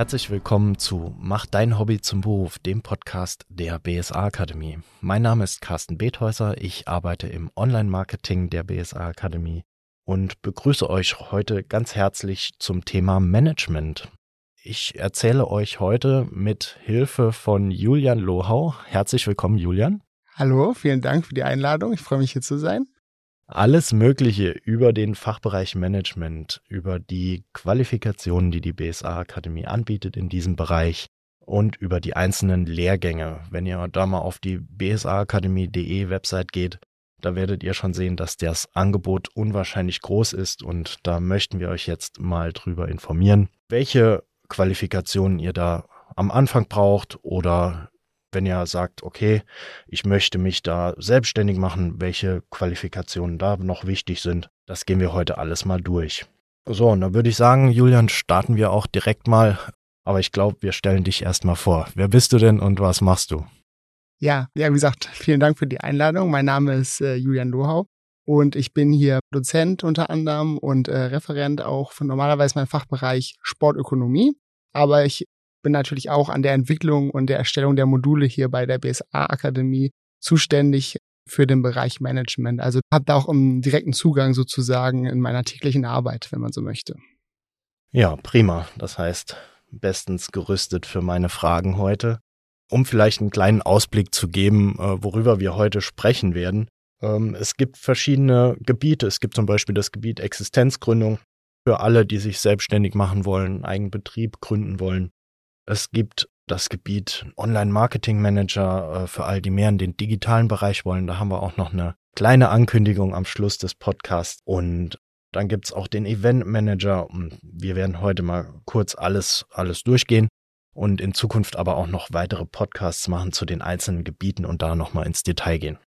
Herzlich willkommen zu Mach dein Hobby zum Beruf, dem Podcast der BSA Akademie. Mein Name ist Carsten Bethäuser, ich arbeite im Online-Marketing der BSA Akademie und begrüße euch heute ganz herzlich zum Thema Management. Ich erzähle euch heute mit Hilfe von Julian Lohau. Herzlich willkommen, Julian. Hallo, vielen Dank für die Einladung. Ich freue mich hier zu sein alles Mögliche über den Fachbereich Management, über die Qualifikationen, die die BSA Akademie anbietet in diesem Bereich und über die einzelnen Lehrgänge. Wenn ihr da mal auf die bsaakademie.de Website geht, da werdet ihr schon sehen, dass das Angebot unwahrscheinlich groß ist und da möchten wir euch jetzt mal drüber informieren, welche Qualifikationen ihr da am Anfang braucht oder wenn ihr sagt, okay, ich möchte mich da selbstständig machen, welche Qualifikationen da noch wichtig sind, das gehen wir heute alles mal durch. So, und dann würde ich sagen, Julian, starten wir auch direkt mal. Aber ich glaube, wir stellen dich erstmal vor. Wer bist du denn und was machst du? Ja, ja, wie gesagt, vielen Dank für die Einladung. Mein Name ist äh, Julian Lohau und ich bin hier Dozent unter anderem und äh, Referent auch von normalerweise meinem Fachbereich Sportökonomie. Aber ich bin natürlich auch an der Entwicklung und der Erstellung der Module hier bei der BSA Akademie zuständig für den Bereich Management. Also habe da auch einen direkten Zugang sozusagen in meiner täglichen Arbeit, wenn man so möchte. Ja, prima. Das heißt, bestens gerüstet für meine Fragen heute. Um vielleicht einen kleinen Ausblick zu geben, äh, worüber wir heute sprechen werden. Ähm, es gibt verschiedene Gebiete. Es gibt zum Beispiel das Gebiet Existenzgründung für alle, die sich selbstständig machen wollen, einen Betrieb gründen wollen. Es gibt das Gebiet Online-Marketing-Manager äh, für all die mehr in den digitalen Bereich wollen. Da haben wir auch noch eine kleine Ankündigung am Schluss des Podcasts. Und dann gibt's auch den Event-Manager. Wir werden heute mal kurz alles, alles durchgehen und in Zukunft aber auch noch weitere Podcasts machen zu den einzelnen Gebieten und da nochmal ins Detail gehen.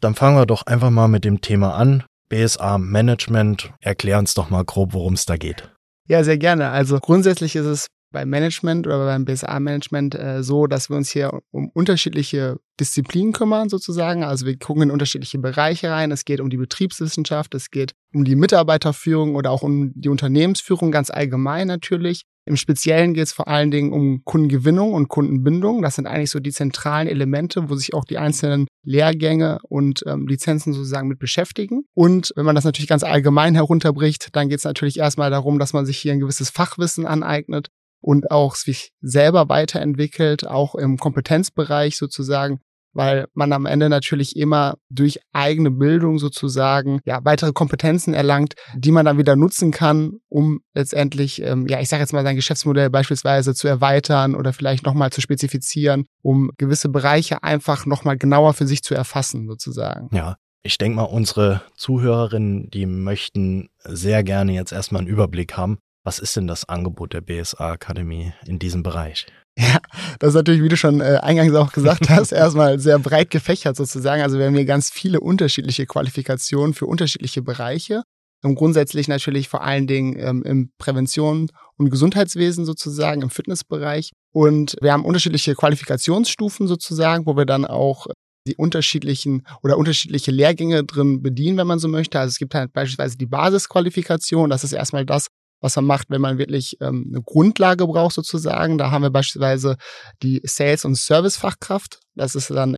Dann fangen wir doch einfach mal mit dem Thema an. BSA Management. Erklär uns doch mal grob, worum es da geht. Ja, sehr gerne. Also grundsätzlich ist es beim Management oder beim BSA-Management äh, so, dass wir uns hier um unterschiedliche Disziplinen kümmern sozusagen. Also wir gucken in unterschiedliche Bereiche rein. Es geht um die Betriebswissenschaft, es geht um die Mitarbeiterführung oder auch um die Unternehmensführung ganz allgemein natürlich. Im Speziellen geht es vor allen Dingen um Kundengewinnung und Kundenbindung. Das sind eigentlich so die zentralen Elemente, wo sich auch die einzelnen Lehrgänge und ähm, Lizenzen sozusagen mit beschäftigen. Und wenn man das natürlich ganz allgemein herunterbricht, dann geht es natürlich erstmal darum, dass man sich hier ein gewisses Fachwissen aneignet und auch sich selber weiterentwickelt, auch im Kompetenzbereich sozusagen, weil man am Ende natürlich immer durch eigene Bildung sozusagen ja weitere Kompetenzen erlangt, die man dann wieder nutzen kann, um letztendlich ähm, ja ich sage jetzt mal sein Geschäftsmodell beispielsweise zu erweitern oder vielleicht nochmal zu spezifizieren, um gewisse Bereiche einfach nochmal genauer für sich zu erfassen sozusagen. Ja, ich denke mal, unsere Zuhörerinnen, die möchten sehr gerne jetzt erstmal einen Überblick haben, was ist denn das Angebot der BSA Akademie in diesem Bereich? Ja, das ist natürlich, wie du schon äh, eingangs auch gesagt hast, erstmal sehr breit gefächert sozusagen. Also wir haben hier ganz viele unterschiedliche Qualifikationen für unterschiedliche Bereiche. Und grundsätzlich natürlich vor allen Dingen ähm, im Prävention und Gesundheitswesen sozusagen, im Fitnessbereich. Und wir haben unterschiedliche Qualifikationsstufen sozusagen, wo wir dann auch die unterschiedlichen oder unterschiedliche Lehrgänge drin bedienen, wenn man so möchte. Also es gibt halt beispielsweise die Basisqualifikation. Das ist erstmal das, was man macht, wenn man wirklich ähm, eine Grundlage braucht sozusagen. Da haben wir beispielsweise die Sales- und Service-Fachkraft. Das ist dann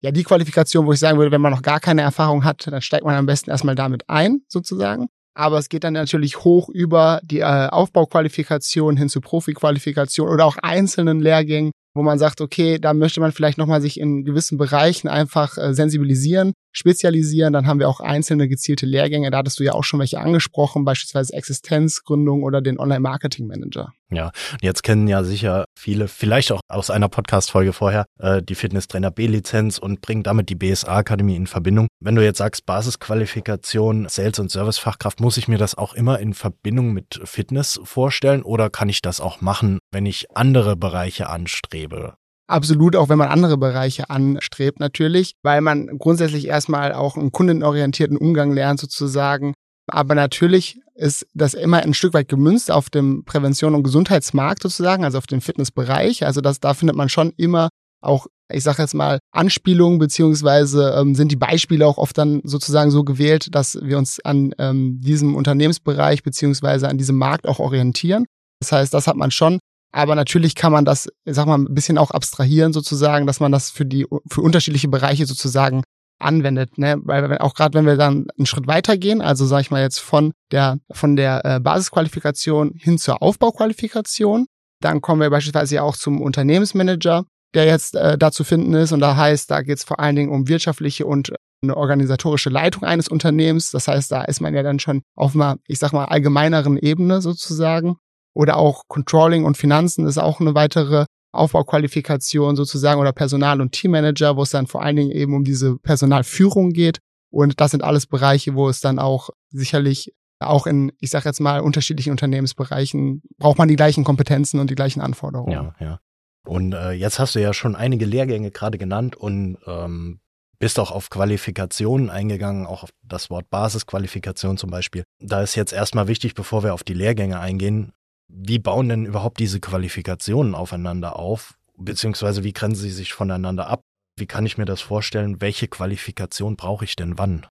ja die Qualifikation, wo ich sagen würde, wenn man noch gar keine Erfahrung hat, dann steigt man am besten erstmal damit ein sozusagen. Aber es geht dann natürlich hoch über die äh, Aufbauqualifikation hin zu Profiqualifikation oder auch einzelnen Lehrgängen, wo man sagt, okay, da möchte man vielleicht nochmal sich in gewissen Bereichen einfach äh, sensibilisieren spezialisieren. Dann haben wir auch einzelne gezielte Lehrgänge. Da hattest du ja auch schon welche angesprochen, beispielsweise Existenzgründung oder den Online-Marketing-Manager. Ja, jetzt kennen ja sicher viele, vielleicht auch aus einer Podcast-Folge vorher, äh, die Fitnesstrainer B-Lizenz und bringen damit die BSA-Akademie in Verbindung. Wenn du jetzt sagst, Basisqualifikation, Sales- und Servicefachkraft, muss ich mir das auch immer in Verbindung mit Fitness vorstellen oder kann ich das auch machen, wenn ich andere Bereiche anstrebe? Absolut, auch wenn man andere Bereiche anstrebt natürlich, weil man grundsätzlich erstmal auch einen kundenorientierten Umgang lernt sozusagen. Aber natürlich ist das immer ein Stück weit gemünzt auf dem Prävention- und Gesundheitsmarkt sozusagen, also auf dem Fitnessbereich. Also das, da findet man schon immer auch, ich sage jetzt mal, Anspielungen, beziehungsweise ähm, sind die Beispiele auch oft dann sozusagen so gewählt, dass wir uns an ähm, diesem Unternehmensbereich beziehungsweise an diesem Markt auch orientieren. Das heißt, das hat man schon Aber natürlich kann man das, sag mal, ein bisschen auch abstrahieren sozusagen, dass man das für die, für unterschiedliche Bereiche sozusagen anwendet, ne? Weil auch gerade wenn wir dann einen Schritt weitergehen, also sage ich mal jetzt von der von der äh, Basisqualifikation hin zur Aufbauqualifikation, dann kommen wir beispielsweise ja auch zum Unternehmensmanager, der jetzt äh, da zu finden ist und da heißt, da geht es vor allen Dingen um wirtschaftliche und eine organisatorische Leitung eines Unternehmens. Das heißt, da ist man ja dann schon auf einer, ich sag mal, allgemeineren Ebene sozusagen. Oder auch Controlling und Finanzen ist auch eine weitere Aufbauqualifikation sozusagen oder Personal- und Teammanager, wo es dann vor allen Dingen eben um diese Personalführung geht. Und das sind alles Bereiche, wo es dann auch sicherlich auch in, ich sage jetzt mal, unterschiedlichen Unternehmensbereichen braucht man die gleichen Kompetenzen und die gleichen Anforderungen. Ja, ja. Und äh, jetzt hast du ja schon einige Lehrgänge gerade genannt und ähm, bist auch auf Qualifikationen eingegangen, auch auf das Wort Basisqualifikation zum Beispiel. Da ist jetzt erstmal wichtig, bevor wir auf die Lehrgänge eingehen, wie bauen denn überhaupt diese Qualifikationen aufeinander auf? Beziehungsweise wie grenzen sie sich voneinander ab? Wie kann ich mir das vorstellen? Welche Qualifikation brauche ich denn wann?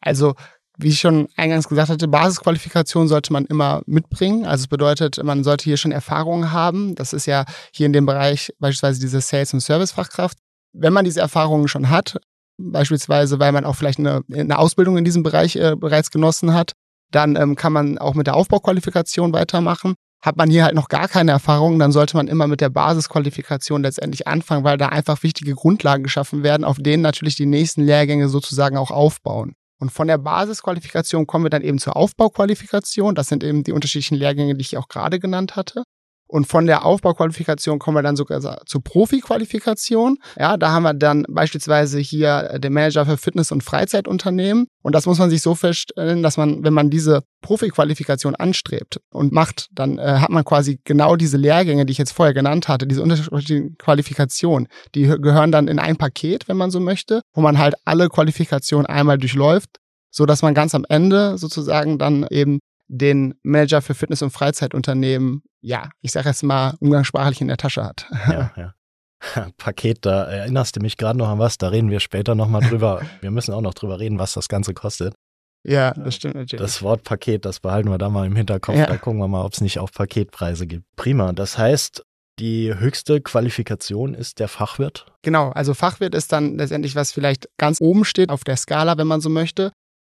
Also, wie ich schon eingangs gesagt hatte, Basisqualifikation sollte man immer mitbringen. Also es bedeutet, man sollte hier schon Erfahrungen haben. Das ist ja hier in dem Bereich beispielsweise diese Sales- und Servicefachkraft. Wenn man diese Erfahrungen schon hat, beispielsweise weil man auch vielleicht eine, eine Ausbildung in diesem Bereich äh, bereits genossen hat, dann ähm, kann man auch mit der Aufbauqualifikation weitermachen. Hat man hier halt noch gar keine Erfahrung, dann sollte man immer mit der Basisqualifikation letztendlich anfangen, weil da einfach wichtige Grundlagen geschaffen werden, auf denen natürlich die nächsten Lehrgänge sozusagen auch aufbauen. Und von der Basisqualifikation kommen wir dann eben zur Aufbauqualifikation. Das sind eben die unterschiedlichen Lehrgänge, die ich auch gerade genannt hatte. Und von der Aufbauqualifikation kommen wir dann sogar zur Profi-Qualifikation. Ja, da haben wir dann beispielsweise hier den Manager für Fitness- und Freizeitunternehmen. Und das muss man sich so feststellen, dass man, wenn man diese Profi-Qualifikation anstrebt und macht, dann äh, hat man quasi genau diese Lehrgänge, die ich jetzt vorher genannt hatte, diese unterschiedlichen Qualifikationen. Die gehören dann in ein Paket, wenn man so möchte, wo man halt alle Qualifikationen einmal durchläuft, so dass man ganz am Ende sozusagen dann eben den Manager für Fitness- und Freizeitunternehmen, ja, ich sage jetzt mal, umgangssprachlich in der Tasche hat. Ja, ja. Paket, da erinnerst du mich gerade noch an was, da reden wir später nochmal drüber. wir müssen auch noch drüber reden, was das Ganze kostet. Ja, das stimmt natürlich. Das Wort Paket, das behalten wir da mal im Hinterkopf. Ja. Da gucken wir mal, ob es nicht auch Paketpreise gibt. Prima. Das heißt, die höchste Qualifikation ist der Fachwirt? Genau, also Fachwirt ist dann letztendlich, was vielleicht ganz oben steht auf der Skala, wenn man so möchte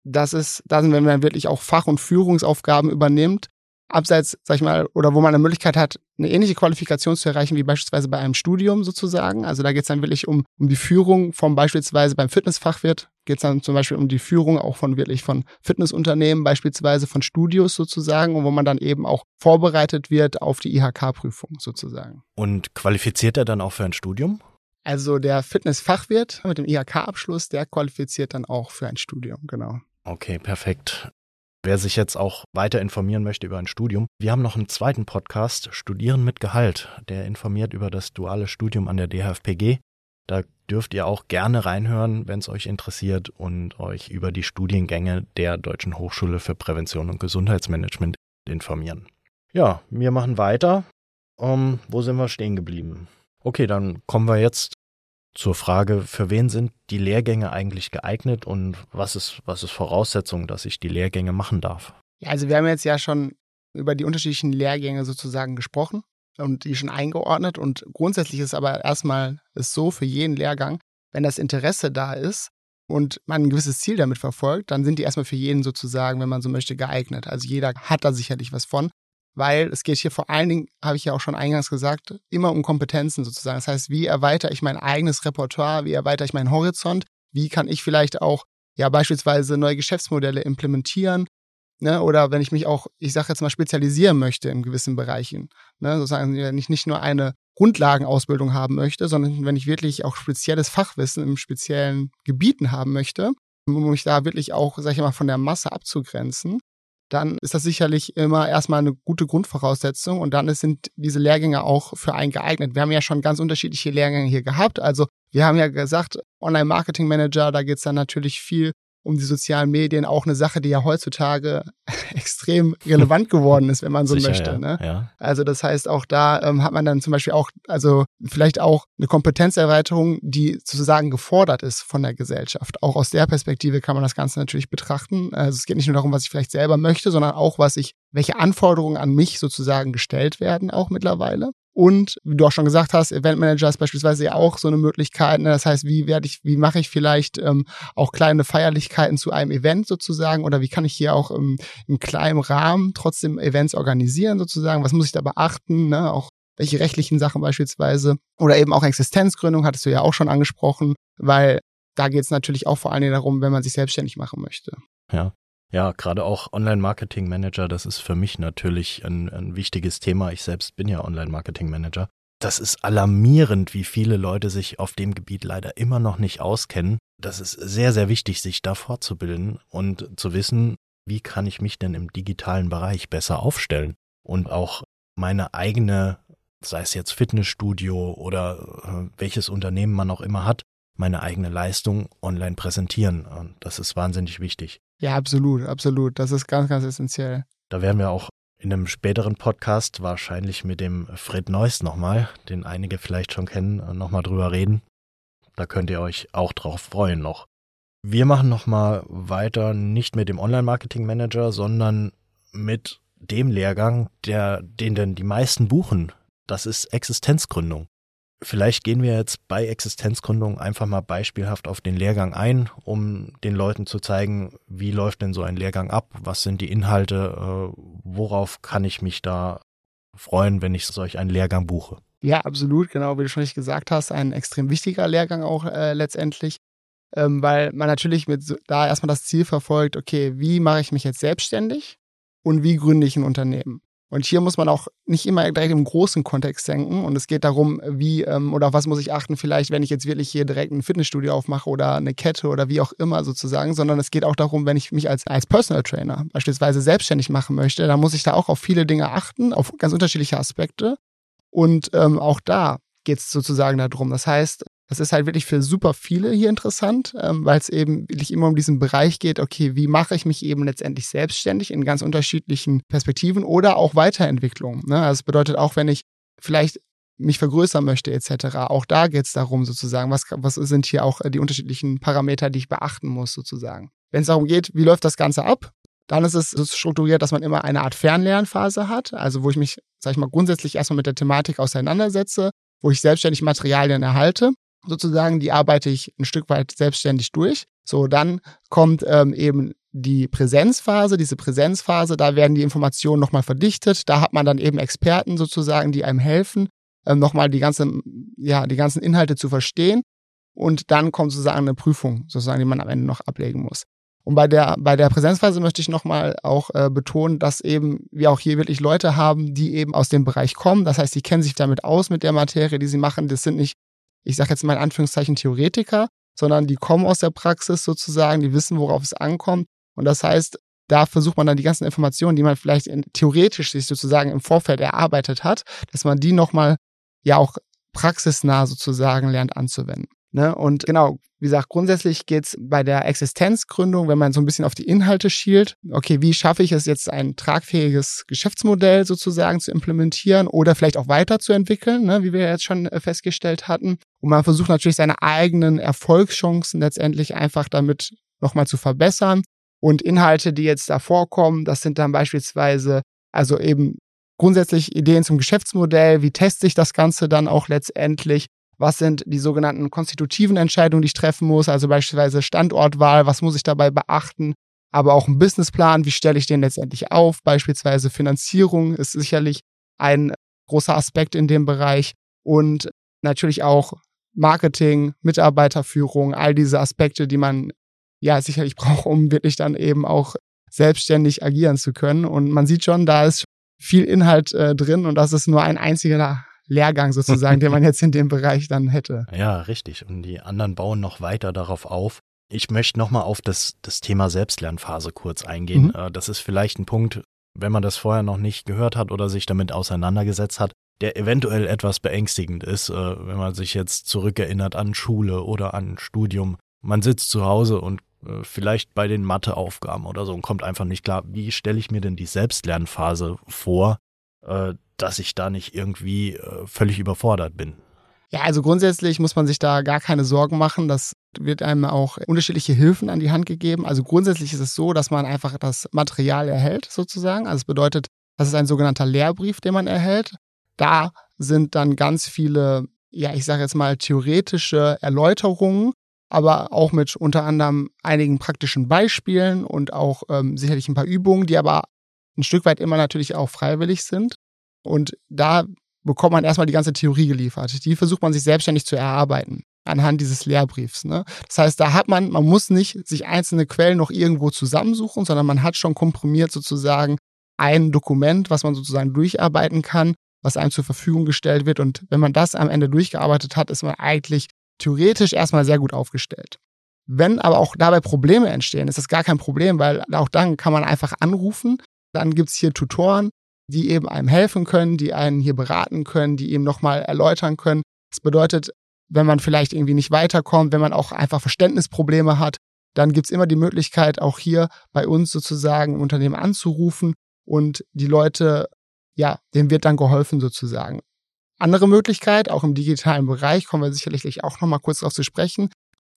das ist dann, wenn man wirklich auch Fach- und Führungsaufgaben übernimmt, abseits, sag ich mal, oder wo man eine Möglichkeit hat, eine ähnliche Qualifikation zu erreichen wie beispielsweise bei einem Studium sozusagen. Also da geht es dann wirklich um, um die Führung vom beispielsweise beim Fitnessfachwirt, geht es dann zum Beispiel um die Führung auch von wirklich von Fitnessunternehmen, beispielsweise von Studios sozusagen, und wo man dann eben auch vorbereitet wird auf die IHK-Prüfung sozusagen. Und qualifiziert er dann auch für ein Studium? Also der Fitnessfachwirt mit dem IHK-Abschluss, der qualifiziert dann auch für ein Studium, genau. Okay, perfekt. Wer sich jetzt auch weiter informieren möchte über ein Studium, wir haben noch einen zweiten Podcast, Studieren mit Gehalt. Der informiert über das duale Studium an der DHFPG. Da dürft ihr auch gerne reinhören, wenn es euch interessiert und euch über die Studiengänge der Deutschen Hochschule für Prävention und Gesundheitsmanagement informieren. Ja, wir machen weiter. Um, wo sind wir stehen geblieben? Okay, dann kommen wir jetzt zur Frage, für wen sind die Lehrgänge eigentlich geeignet und was ist, was ist Voraussetzung, dass ich die Lehrgänge machen darf? Ja, also wir haben jetzt ja schon über die unterschiedlichen Lehrgänge sozusagen gesprochen und die schon eingeordnet. Und grundsätzlich ist aber erstmal es so für jeden Lehrgang, wenn das Interesse da ist und man ein gewisses Ziel damit verfolgt, dann sind die erstmal für jeden sozusagen, wenn man so möchte, geeignet. Also jeder hat da sicherlich was von weil es geht hier vor allen Dingen, habe ich ja auch schon eingangs gesagt, immer um Kompetenzen sozusagen. Das heißt, wie erweitere ich mein eigenes Repertoire, wie erweitere ich meinen Horizont, wie kann ich vielleicht auch ja beispielsweise neue Geschäftsmodelle implementieren, ne? oder wenn ich mich auch, ich sage jetzt mal, spezialisieren möchte in gewissen Bereichen, ne? sozusagen, wenn ich nicht nur eine Grundlagenausbildung haben möchte, sondern wenn ich wirklich auch spezielles Fachwissen im speziellen Gebieten haben möchte, um mich da wirklich auch, sag ich mal, von der Masse abzugrenzen, dann ist das sicherlich immer erstmal eine gute Grundvoraussetzung und dann sind diese Lehrgänge auch für einen geeignet. Wir haben ja schon ganz unterschiedliche Lehrgänge hier gehabt. Also wir haben ja gesagt, Online-Marketing-Manager, da geht es dann natürlich viel um die sozialen Medien auch eine Sache, die ja heutzutage extrem relevant geworden ist, wenn man so Sicher, möchte. ja, Ne? ja. Also das heißt, auch da ähm, hat man dann zum Beispiel auch, also vielleicht auch eine Kompetenzerweiterung, die sozusagen gefordert ist von der Gesellschaft. Auch aus der Perspektive kann man das Ganze natürlich betrachten. Also es geht nicht nur darum, was ich vielleicht selber möchte, sondern auch, was ich, welche Anforderungen an mich sozusagen gestellt werden, auch mittlerweile. Und wie du auch schon gesagt hast, Event Manager ist beispielsweise ja auch so eine Möglichkeit. Ne? Das heißt, wie werde ich, wie mache ich vielleicht ähm, auch kleine Feierlichkeiten zu einem Event sozusagen oder wie kann ich hier auch im, im kleinen Rahmen trotzdem Events organisieren sozusagen? Was muss ich da beachten? Ne? Auch welche rechtlichen Sachen beispielsweise oder eben auch Existenzgründung hattest du ja auch schon angesprochen, weil da geht es natürlich auch vor allen Dingen darum, wenn man sich selbstständig machen möchte. Ja. Ja, gerade auch Online-Marketing-Manager, das ist für mich natürlich ein, ein wichtiges Thema. Ich selbst bin ja Online-Marketing-Manager. Das ist alarmierend, wie viele Leute sich auf dem Gebiet leider immer noch nicht auskennen. Das ist sehr, sehr wichtig, sich da fortzubilden und zu wissen, wie kann ich mich denn im digitalen Bereich besser aufstellen und auch meine eigene, sei es jetzt Fitnessstudio oder äh, welches Unternehmen man auch immer hat, meine eigene Leistung online präsentieren. Und das ist wahnsinnig wichtig. Ja, absolut, absolut. Das ist ganz, ganz essentiell. Da werden wir auch in einem späteren Podcast wahrscheinlich mit dem Fred Neuss nochmal, den einige vielleicht schon kennen, nochmal drüber reden. Da könnt ihr euch auch drauf freuen noch. Wir machen nochmal weiter, nicht mit dem Online-Marketing-Manager, sondern mit dem Lehrgang, der, den denn die meisten buchen. Das ist Existenzgründung. Vielleicht gehen wir jetzt bei Existenzgründung einfach mal beispielhaft auf den Lehrgang ein, um den Leuten zu zeigen, wie läuft denn so ein Lehrgang ab, was sind die Inhalte, äh, worauf kann ich mich da freuen, wenn ich solch einen Lehrgang buche. Ja, absolut, genau, wie du schon richtig gesagt hast, ein extrem wichtiger Lehrgang auch äh, letztendlich, ähm, weil man natürlich mit so, da erstmal das Ziel verfolgt, okay, wie mache ich mich jetzt selbstständig und wie gründe ich ein Unternehmen? Und hier muss man auch nicht immer direkt im großen Kontext denken. Und es geht darum, wie ähm, oder auf was muss ich achten, vielleicht, wenn ich jetzt wirklich hier direkt ein Fitnessstudio aufmache oder eine Kette oder wie auch immer sozusagen, sondern es geht auch darum, wenn ich mich als, als Personal Trainer beispielsweise selbstständig machen möchte, dann muss ich da auch auf viele Dinge achten, auf ganz unterschiedliche Aspekte. Und ähm, auch da geht es sozusagen darum. Das heißt, das ist halt wirklich für super viele hier interessant, ähm, weil es eben wirklich immer um diesen Bereich geht, okay, wie mache ich mich eben letztendlich selbstständig in ganz unterschiedlichen Perspektiven oder auch Weiterentwicklung. Ne? Also das bedeutet auch, wenn ich vielleicht mich vergrößern möchte etc., auch da geht es darum sozusagen, was, was sind hier auch die unterschiedlichen Parameter, die ich beachten muss sozusagen. Wenn es darum geht, wie läuft das Ganze ab, dann ist es so strukturiert, dass man immer eine Art Fernlernphase hat, also wo ich mich, sag ich mal, grundsätzlich erstmal mit der Thematik auseinandersetze, wo ich selbstständig Materialien erhalte sozusagen, die arbeite ich ein Stück weit selbstständig durch. So, dann kommt ähm, eben die Präsenzphase, diese Präsenzphase, da werden die Informationen nochmal verdichtet, da hat man dann eben Experten sozusagen, die einem helfen, ähm, nochmal die ganzen, ja, die ganzen Inhalte zu verstehen. Und dann kommt sozusagen eine Prüfung, sozusagen, die man am Ende noch ablegen muss. Und bei der, bei der Präsenzphase möchte ich nochmal auch äh, betonen, dass eben wir auch hier wirklich Leute haben, die eben aus dem Bereich kommen. Das heißt, die kennen sich damit aus mit der Materie, die sie machen. Das sind nicht ich sage jetzt mal in Anführungszeichen Theoretiker, sondern die kommen aus der Praxis sozusagen, die wissen, worauf es ankommt. Und das heißt, da versucht man dann die ganzen Informationen, die man vielleicht in, theoretisch sich sozusagen im Vorfeld erarbeitet hat, dass man die nochmal ja auch praxisnah sozusagen lernt anzuwenden. Ne? Und genau, wie gesagt, grundsätzlich geht's bei der Existenzgründung, wenn man so ein bisschen auf die Inhalte schielt, okay, wie schaffe ich es jetzt, ein tragfähiges Geschäftsmodell sozusagen zu implementieren oder vielleicht auch weiterzuentwickeln, ne, wie wir jetzt schon äh, festgestellt hatten. Und man versucht natürlich seine eigenen Erfolgschancen letztendlich einfach damit nochmal zu verbessern. Und Inhalte, die jetzt da vorkommen, das sind dann beispielsweise also eben grundsätzlich Ideen zum Geschäftsmodell, wie teste ich das Ganze dann auch letztendlich, was sind die sogenannten konstitutiven Entscheidungen, die ich treffen muss, also beispielsweise Standortwahl, was muss ich dabei beachten, aber auch ein Businessplan, wie stelle ich den letztendlich auf, beispielsweise Finanzierung ist sicherlich ein großer Aspekt in dem Bereich. Und natürlich auch Marketing, Mitarbeiterführung, all diese Aspekte, die man ja sicherlich braucht, um wirklich dann eben auch selbstständig agieren zu können. Und man sieht schon, da ist viel Inhalt äh, drin und das ist nur ein einziger Lehrgang sozusagen, den man jetzt in dem Bereich dann hätte. Ja, richtig. Und die anderen bauen noch weiter darauf auf. Ich möchte nochmal auf das, das Thema Selbstlernphase kurz eingehen. Mhm. Das ist vielleicht ein Punkt, wenn man das vorher noch nicht gehört hat oder sich damit auseinandergesetzt hat, der eventuell etwas beängstigend ist, wenn man sich jetzt zurückerinnert an Schule oder an Studium. Man sitzt zu Hause und äh, vielleicht bei den Matheaufgaben oder so und kommt einfach nicht klar, wie stelle ich mir denn die Selbstlernphase vor, äh, dass ich da nicht irgendwie äh, völlig überfordert bin. Ja, also grundsätzlich muss man sich da gar keine Sorgen machen. Das wird einem auch unterschiedliche Hilfen an die Hand gegeben. Also grundsätzlich ist es so, dass man einfach das Material erhält, sozusagen. Also es bedeutet, das ist ein sogenannter Lehrbrief, den man erhält. Da sind dann ganz viele, ja, ich sage jetzt mal, theoretische Erläuterungen, aber auch mit unter anderem einigen praktischen Beispielen und auch ähm, sicherlich ein paar Übungen, die aber ein Stück weit immer natürlich auch freiwillig sind. Und da bekommt man erstmal die ganze Theorie geliefert. Die versucht man sich selbstständig zu erarbeiten anhand dieses Lehrbriefs. Ne? Das heißt, da hat man, man muss nicht sich einzelne Quellen noch irgendwo zusammensuchen, sondern man hat schon komprimiert sozusagen ein Dokument, was man sozusagen durcharbeiten kann, was einem zur Verfügung gestellt wird. Und wenn man das am Ende durchgearbeitet hat, ist man eigentlich theoretisch erstmal sehr gut aufgestellt. Wenn aber auch dabei Probleme entstehen, ist das gar kein Problem, weil auch dann kann man einfach anrufen. Dann gibt's hier Tutoren, die eben einem helfen können, die einen hier beraten können, die eben nochmal erläutern können. Das bedeutet, wenn man vielleicht irgendwie nicht weiterkommt, wenn man auch einfach Verständnisprobleme hat, dann gibt's immer die Möglichkeit, auch hier bei uns sozusagen im Unternehmen anzurufen und die Leute, ja, denen wird dann geholfen sozusagen. Andere Möglichkeit, auch im digitalen Bereich, kommen wir sicherlich auch nochmal kurz darauf zu sprechen,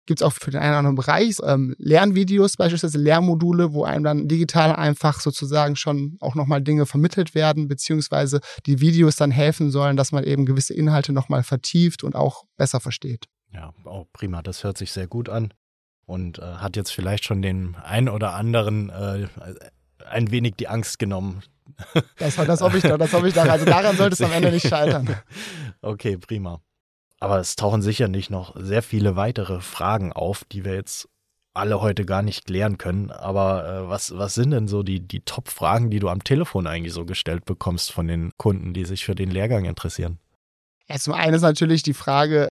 gibt es auch für den einen oder anderen Bereich ähm, Lernvideos, beispielsweise Lehrmodule, wo einem dann digital einfach sozusagen schon auch nochmal Dinge vermittelt werden, beziehungsweise die Videos dann helfen sollen, dass man eben gewisse Inhalte nochmal vertieft und auch besser versteht. Ja, oh, prima, das hört sich sehr gut an und äh, hat jetzt vielleicht schon den einen oder anderen äh, ein wenig die Angst genommen. Das, das hoffe ich doch, das hoffe ich doch. Also daran sollte es am Ende nicht scheitern. Okay, prima. Aber es tauchen sicher nicht noch sehr viele weitere Fragen auf, die wir jetzt alle heute gar nicht klären können. Aber äh, was, was sind denn so die, die Top-Fragen, die du am Telefon eigentlich so gestellt bekommst von den Kunden, die sich für den Lehrgang interessieren? Ja, zum einen ist natürlich die Frage,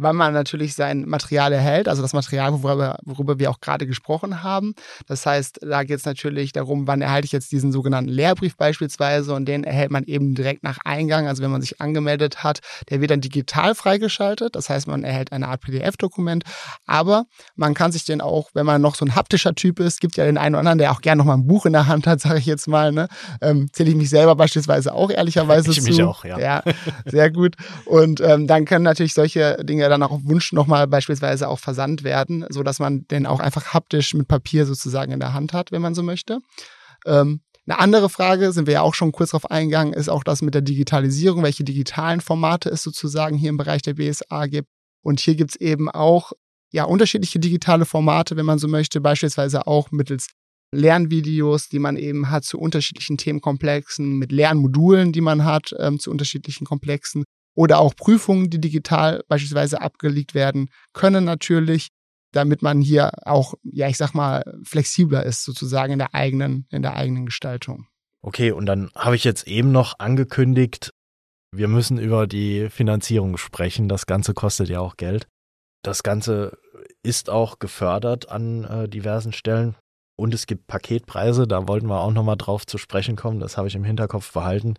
wann man natürlich sein Material erhält, also das Material, worüber, worüber wir auch gerade gesprochen haben. Das heißt, da geht es natürlich darum, wann erhalte ich jetzt diesen sogenannten Lehrbrief beispielsweise und den erhält man eben direkt nach Eingang, also wenn man sich angemeldet hat, der wird dann digital freigeschaltet, das heißt, man erhält eine Art PDF-Dokument, aber man kann sich den auch, wenn man noch so ein haptischer Typ ist, gibt ja den einen oder anderen, der auch gerne noch mal ein Buch in der Hand hat, sage ich jetzt mal, ne? ähm, zähle ich mich selber beispielsweise auch ehrlicherweise ich zu. Mich auch, ja. ja sehr gut. Und ähm, dann können natürlich solche Dinge dann auch auf Wunsch nochmal beispielsweise auch versandt werden, so dass man den auch einfach haptisch mit Papier sozusagen in der Hand hat, wenn man so möchte. Ähm, eine andere Frage, sind wir ja auch schon kurz darauf eingegangen, ist auch das mit der Digitalisierung, welche digitalen Formate es sozusagen hier im Bereich der BSA gibt. Und hier gibt es eben auch ja unterschiedliche digitale Formate, wenn man so möchte, beispielsweise auch mittels Lernvideos, die man eben hat zu unterschiedlichen Themenkomplexen, mit Lernmodulen, die man hat ähm, zu unterschiedlichen Komplexen oder auch Prüfungen, die digital beispielsweise abgelegt werden können natürlich, damit man hier auch, ja, ich sag mal, flexibler ist sozusagen in der eigenen, in der eigenen Gestaltung. Okay, und dann habe ich jetzt eben noch angekündigt, wir müssen über die Finanzierung sprechen. Das Ganze kostet ja auch Geld. Das Ganze ist auch gefördert an äh, diversen Stellen. Und es gibt Paketpreise, da wollten wir auch nochmal drauf zu sprechen kommen. Das habe ich im Hinterkopf behalten.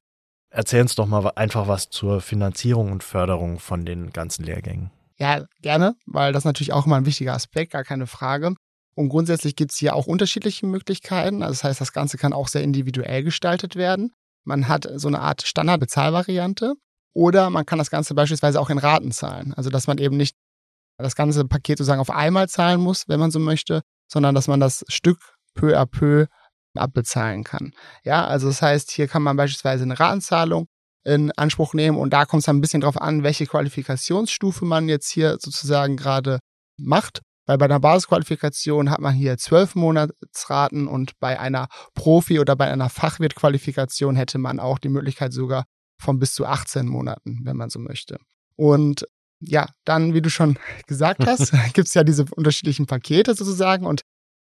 Erzähl uns doch mal einfach was zur Finanzierung und Förderung von den ganzen Lehrgängen. Ja, gerne, weil das natürlich auch immer ein wichtiger Aspekt, gar keine Frage. Und grundsätzlich gibt es hier auch unterschiedliche Möglichkeiten. Also das heißt, das Ganze kann auch sehr individuell gestaltet werden. Man hat so eine Art Standardbezahlvariante oder man kann das Ganze beispielsweise auch in Raten zahlen. Also dass man eben nicht das ganze Paket sozusagen auf einmal zahlen muss, wenn man so möchte, sondern dass man das Stück peu à peu abbezahlen kann. Ja, also das heißt, hier kann man beispielsweise eine Ratenzahlung in Anspruch nehmen und da kommt es dann ein bisschen drauf an, welche Qualifikationsstufe man jetzt hier sozusagen gerade macht. Weil bei einer Basisqualifikation hat man hier zwölf Monatsraten und bei einer Profi- oder bei einer Fachwirtqualifikation hätte man auch die Möglichkeit sogar von bis zu 18 Monaten, wenn man so möchte. Und ja, dann, wie du schon gesagt hast, gibt es ja diese unterschiedlichen Pakete sozusagen und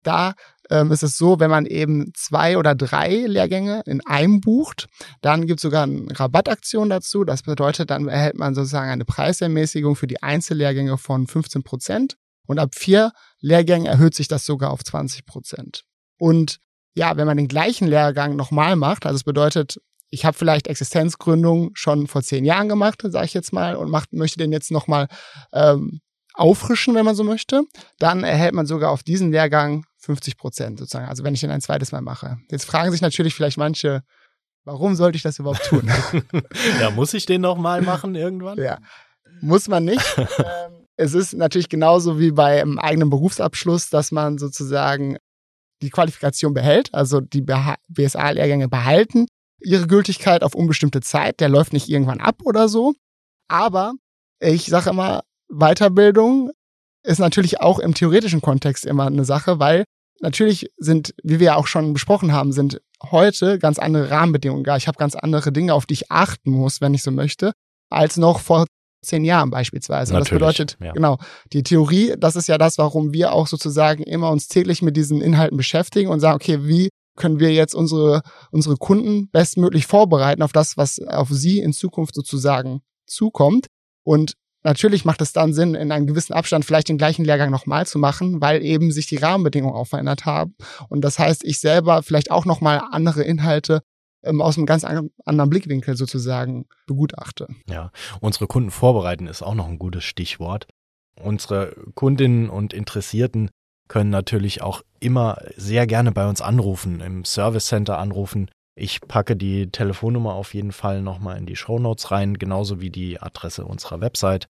da ähm, ist es so, wenn man eben zwei oder drei Lehrgänge in einem bucht, dann gibt es sogar eine Rabattaktion dazu. Das bedeutet, dann erhält man sozusagen eine Preisermäßigung für die Einzellehrgänge von 15 Prozent. Und ab vier Lehrgängen erhöht sich das sogar auf 20 Prozent. Und ja, wenn man den gleichen Lehrgang nochmal macht, also es bedeutet, ich habe vielleicht Existenzgründung schon vor zehn Jahren gemacht, sage ich jetzt mal, und macht, möchte den jetzt nochmal ähm, auffrischen, wenn man so möchte, dann erhält man sogar auf diesen Lehrgang 50 Prozent sozusagen. Also wenn ich den ein zweites Mal mache. Jetzt fragen sich natürlich vielleicht manche, warum sollte ich das überhaupt tun? ja, muss ich den noch mal machen irgendwann? Ja, muss man nicht. ähm, es ist natürlich genauso wie bei einem eigenen Berufsabschluss, dass man sozusagen die Qualifikation behält, also die BSA-Lehrgänge behalten ihre Gültigkeit auf unbestimmte Zeit. Der läuft nicht irgendwann ab oder so. Aber ich sage immer, Weiterbildung ist natürlich auch im theoretischen Kontext immer eine Sache, weil natürlich sind, wie wir ja auch schon besprochen haben, sind heute ganz andere Rahmenbedingungen da. Ich habe ganz andere Dinge, auf die ich achten muss, wenn ich so möchte, als noch vor zehn Jahren beispielsweise. Natürlich, das bedeutet, ja. genau, die Theorie, das ist ja das, warum wir auch sozusagen immer uns täglich mit diesen Inhalten beschäftigen und sagen, okay, wie können wir jetzt unsere, unsere Kunden bestmöglich vorbereiten auf das, was auf sie in Zukunft sozusagen zukommt. Und natürlich macht es dann Sinn, in einem gewissen Abstand vielleicht den gleichen Lehrgang nochmal zu machen, weil eben sich die Rahmenbedingungen auch verändert haben. Und das heißt, ich selber vielleicht auch nochmal andere Inhalte ähm, aus einem ganz anderen Blickwinkel sozusagen begutachte. Ja, unsere Kunden vorbereiten ist auch noch ein gutes Stichwort. Unsere Kundinnen und Interessierten können natürlich auch immer sehr gerne bei uns anrufen, im Service Center anrufen. Ich packe die Telefonnummer auf jeden Fall nochmal in die Show Notes rein, genauso wie die Adresse unserer Website,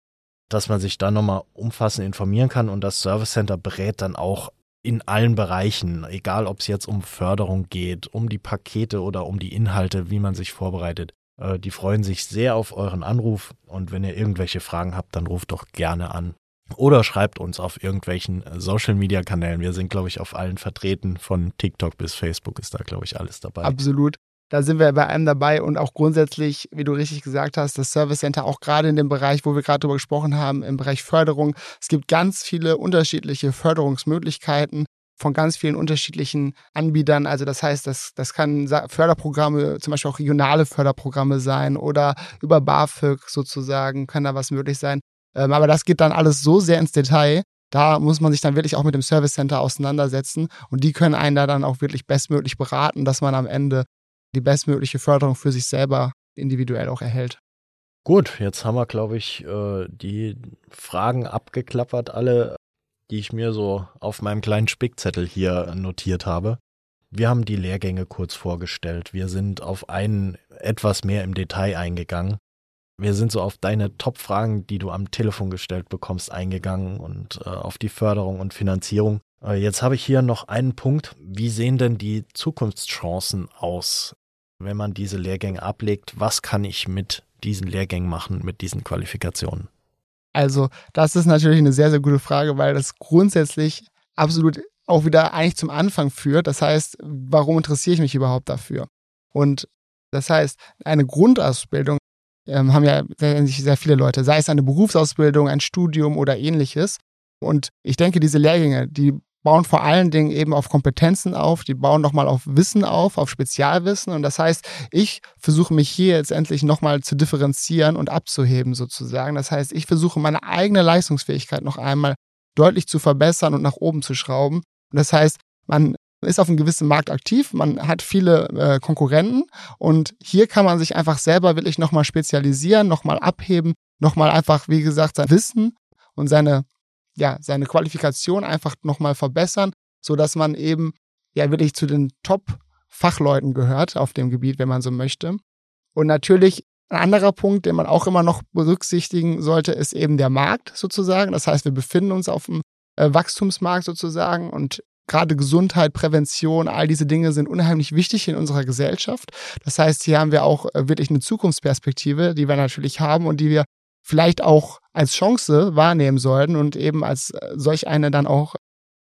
dass man sich da nochmal umfassend informieren kann und das Service Center berät dann auch in allen Bereichen, egal ob es jetzt um Förderung geht, um die Pakete oder um die Inhalte, wie man sich vorbereitet. Äh, die freuen sich sehr auf euren Anruf und wenn ihr irgendwelche Fragen habt, dann ruft doch gerne an. Oder schreibt uns auf irgendwelchen äh, Social-Media-Kanälen. Wir sind, glaube ich, auf allen vertreten. Von TikTok bis Facebook ist da, glaube ich, alles dabei. Absolut. Da sind wir bei einem dabei und auch grundsätzlich, wie du richtig gesagt hast, das Service Center auch gerade in dem Bereich, wo wir gerade drüber gesprochen haben, im Bereich Förderung. Es gibt ganz viele unterschiedliche Förderungsmöglichkeiten von ganz vielen unterschiedlichen Anbietern. Also das heißt, das, das kann Förderprogramme, zum Beispiel auch regionale Förderprogramme sein oder über BAföG sozusagen kann da was möglich sein. Ähm, aber das geht dann alles so sehr ins Detail. Da muss man sich dann wirklich auch mit dem Service Center auseinandersetzen und die können einen da dann auch wirklich bestmöglich beraten, dass man am Ende die bestmögliche Förderung für sich selber individuell auch erhält. Gut, jetzt haben wir, glaube ich, äh, die Fragen abgeklappert, alle, die ich mir so auf meinem kleinen Spickzettel hier notiert habe. Wir haben die Lehrgänge kurz vorgestellt. Wir sind auf einen etwas mehr im Detail eingegangen. Wir sind so auf deine Top-Fragen, die du am Telefon gestellt bekommst, eingegangen und äh, auf die Förderung und Finanzierung. Äh, jetzt habe ich hier noch einen Punkt. Wie sehen denn die Zukunftschancen aus, wenn man diese Lehrgänge ablegt? Was kann ich mit diesen Lehrgängen machen, mit diesen Qualifikationen? Also, das ist natürlich eine sehr, sehr gute Frage, weil das grundsätzlich absolut auch wieder eigentlich zum Anfang führt. Das heißt, warum interessiere ich mich überhaupt dafür? Und das heißt, eine Grundausbildung ähm, haben ja sehr, sehr viele Leute, sei es eine Berufsausbildung, ein Studium oder ähnliches. Und ich denke, diese Lehrgänge, die bauen vor allen Dingen eben auf Kompetenzen auf, die bauen nochmal auf Wissen auf, auf Spezialwissen. Und das heißt, ich versuche mich hier jetzt endlich nochmal zu differenzieren und abzuheben sozusagen. Das heißt, ich versuche meine eigene Leistungsfähigkeit noch einmal deutlich zu verbessern und nach oben zu schrauben. Und das heißt, man ist auf einem gewissen Markt aktiv, man hat viele äh, Konkurrenten und hier kann man sich einfach selber wirklich nochmal spezialisieren, nochmal abheben, nochmal einfach, wie gesagt, sein Wissen und seine, ja, seine Qualifikation einfach nochmal verbessern, sodass man eben ja wirklich zu den Top-Fachleuten gehört auf dem Gebiet, wenn man so möchte. Und natürlich ein anderer Punkt, den man auch immer noch berücksichtigen sollte, ist eben der Markt sozusagen. Das heißt, wir befinden uns auf dem äh, Wachstumsmarkt sozusagen und gerade Gesundheit, Prävention, all diese Dinge sind unheimlich wichtig in unserer Gesellschaft. Das heißt, hier haben wir auch äh, wirklich eine Zukunftsperspektive, die wir natürlich haben und die wir vielleicht auch als Chance wahrnehmen sollten und eben als äh, solch eine dann auch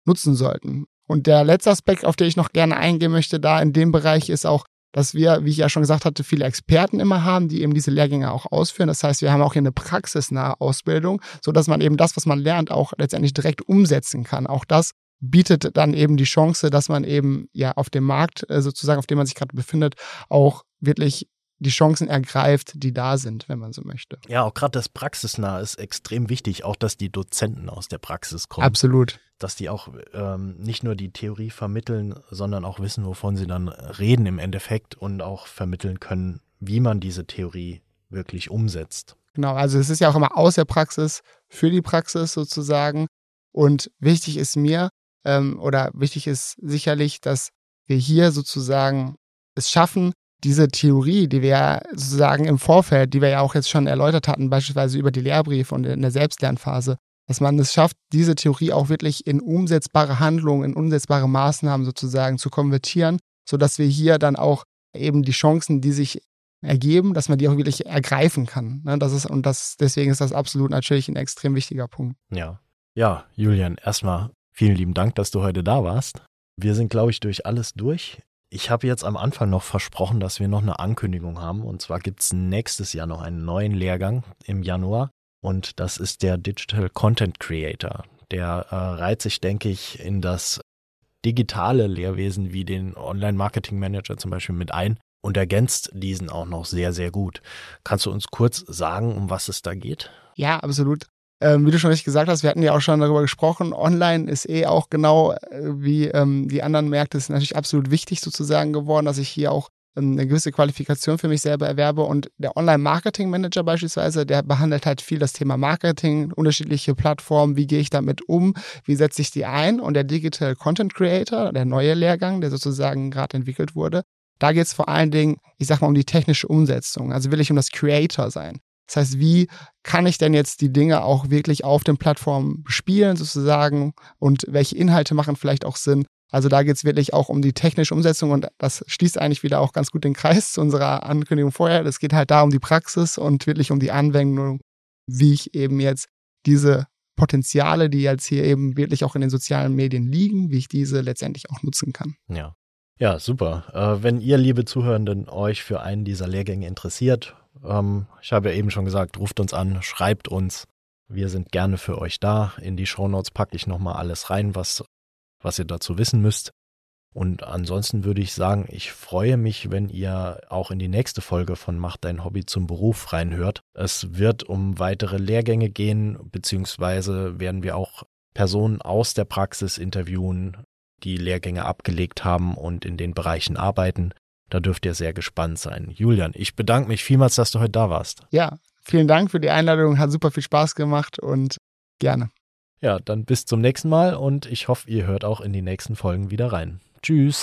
nutzen sollten. Und der letzte Aspekt, auf den ich noch gerne eingehen möchte, da in dem Bereich ist auch, dass wir, wie ich ja schon gesagt hatte, viele Experten immer haben, die eben diese Lehrgänge auch ausführen. Das heißt, wir haben auch hier eine praxisnahe Ausbildung, so dass man eben das, was man lernt, auch letztendlich direkt umsetzen kann. Auch das bietet dann eben die Chance, dass man eben ja auf dem Markt äh, sozusagen, auf dem man sich gerade befindet, auch wirklich die Chancen ergreift, die da sind, wenn man so möchte. Ja, auch gerade das Praxisnah ist extrem wichtig, auch dass die Dozenten aus der Praxis kommen. Absolut. Dass die auch ähm, nicht nur die Theorie vermitteln, sondern auch wissen, wovon sie dann reden im Endeffekt und auch vermitteln können, wie man diese Theorie wirklich umsetzt. Genau, also es ist ja auch immer aus der Praxis für die Praxis sozusagen. Und wichtig ist mir, ähm, oder wichtig ist sicherlich, dass wir hier sozusagen es schaffen, diese Theorie, die wir ja sozusagen im Vorfeld, die wir ja auch jetzt schon erläutert hatten, beispielsweise über die Lehrbriefe und in der Selbstlernphase, dass man es schafft, diese Theorie auch wirklich in umsetzbare Handlungen, in umsetzbare Maßnahmen sozusagen zu konvertieren, sodass wir hier dann auch eben die Chancen, die sich ergeben, dass man die auch wirklich ergreifen kann. Ne? Das ist, und das, deswegen ist das absolut natürlich ein extrem wichtiger Punkt. Ja. Ja, Julian, erstmal vielen lieben Dank, dass du heute da warst. Wir sind, glaube ich, durch alles durch. Ich habe jetzt am Anfang noch versprochen, dass wir noch eine Ankündigung haben. Und zwar gibt es nächstes Jahr noch einen neuen Lehrgang im Januar. Und das ist der Digital Content Creator. Der äh, reiht sich, denke ich, in das digitale Lehrwesen wie den Online Marketing Manager zum Beispiel mit ein und ergänzt diesen auch noch sehr, sehr gut. Kannst du uns kurz sagen, um was es da geht? Ja, absolut. Ähm, wie du schon richtig gesagt hast, wir hatten ja auch schon darüber gesprochen, online ist eh auch genau äh, wie ähm, die anderen Märkte, ist natürlich absolut wichtig sozusagen geworden, dass ich hier auch ähm, eine gewisse Qualifikation für mich selber erwerbe. Und der Online-Marketing-Manager beispielsweise, der behandelt halt viel das Thema Marketing, unterschiedliche Plattformen, wie gehe ich damit um, wie setze ich die ein. Und der Digital Content Creator, der neue Lehrgang, der sozusagen gerade entwickelt wurde, da geht es vor allen Dingen, ich sag mal, um die technische Umsetzung. Also will ich um das Creator sein. Das heißt, wie kann ich denn jetzt die Dinge auch wirklich auf den Plattformen spielen sozusagen und welche Inhalte machen vielleicht auch Sinn? Also da geht es wirklich auch um die technische Umsetzung und das schließt eigentlich wieder auch ganz gut den Kreis zu unserer Ankündigung vorher. Es geht halt da um die Praxis und wirklich um die Anwendung, wie ich eben jetzt diese Potenziale, die jetzt hier eben wirklich auch in den sozialen Medien liegen, wie ich diese letztendlich auch nutzen kann. Ja. Ja, super. Äh, wenn ihr, liebe Zuhörenden, euch für einen dieser Lehrgänge interessiert ähm, ich habe ja eben schon gesagt, ruft uns an, schreibt uns. Wir sind gerne für euch da. In die Shownotes packe ich nochmal alles rein, was, was ihr dazu wissen müsst. Und ansonsten würde ich sagen, ich freue mich, wenn ihr auch in die nächste Folge von Mach dein Hobby zum Beruf reinhört. Es wird um weitere Lehrgänge gehen, beziehungsweise werden wir auch Personen aus der Praxis interviewen, die Lehrgänge abgelegt haben und in den Bereichen arbeiten. Da dürft ihr sehr gespannt sein. Julian, ich bedanke mich vielmals, dass du heute da warst. Ja, vielen Dank für die Einladung. Hat super viel Spaß gemacht und gerne. Ja, dann bis zum nächsten Mal und ich hoffe, ihr hört auch in die nächsten Folgen wieder rein. Tschüss.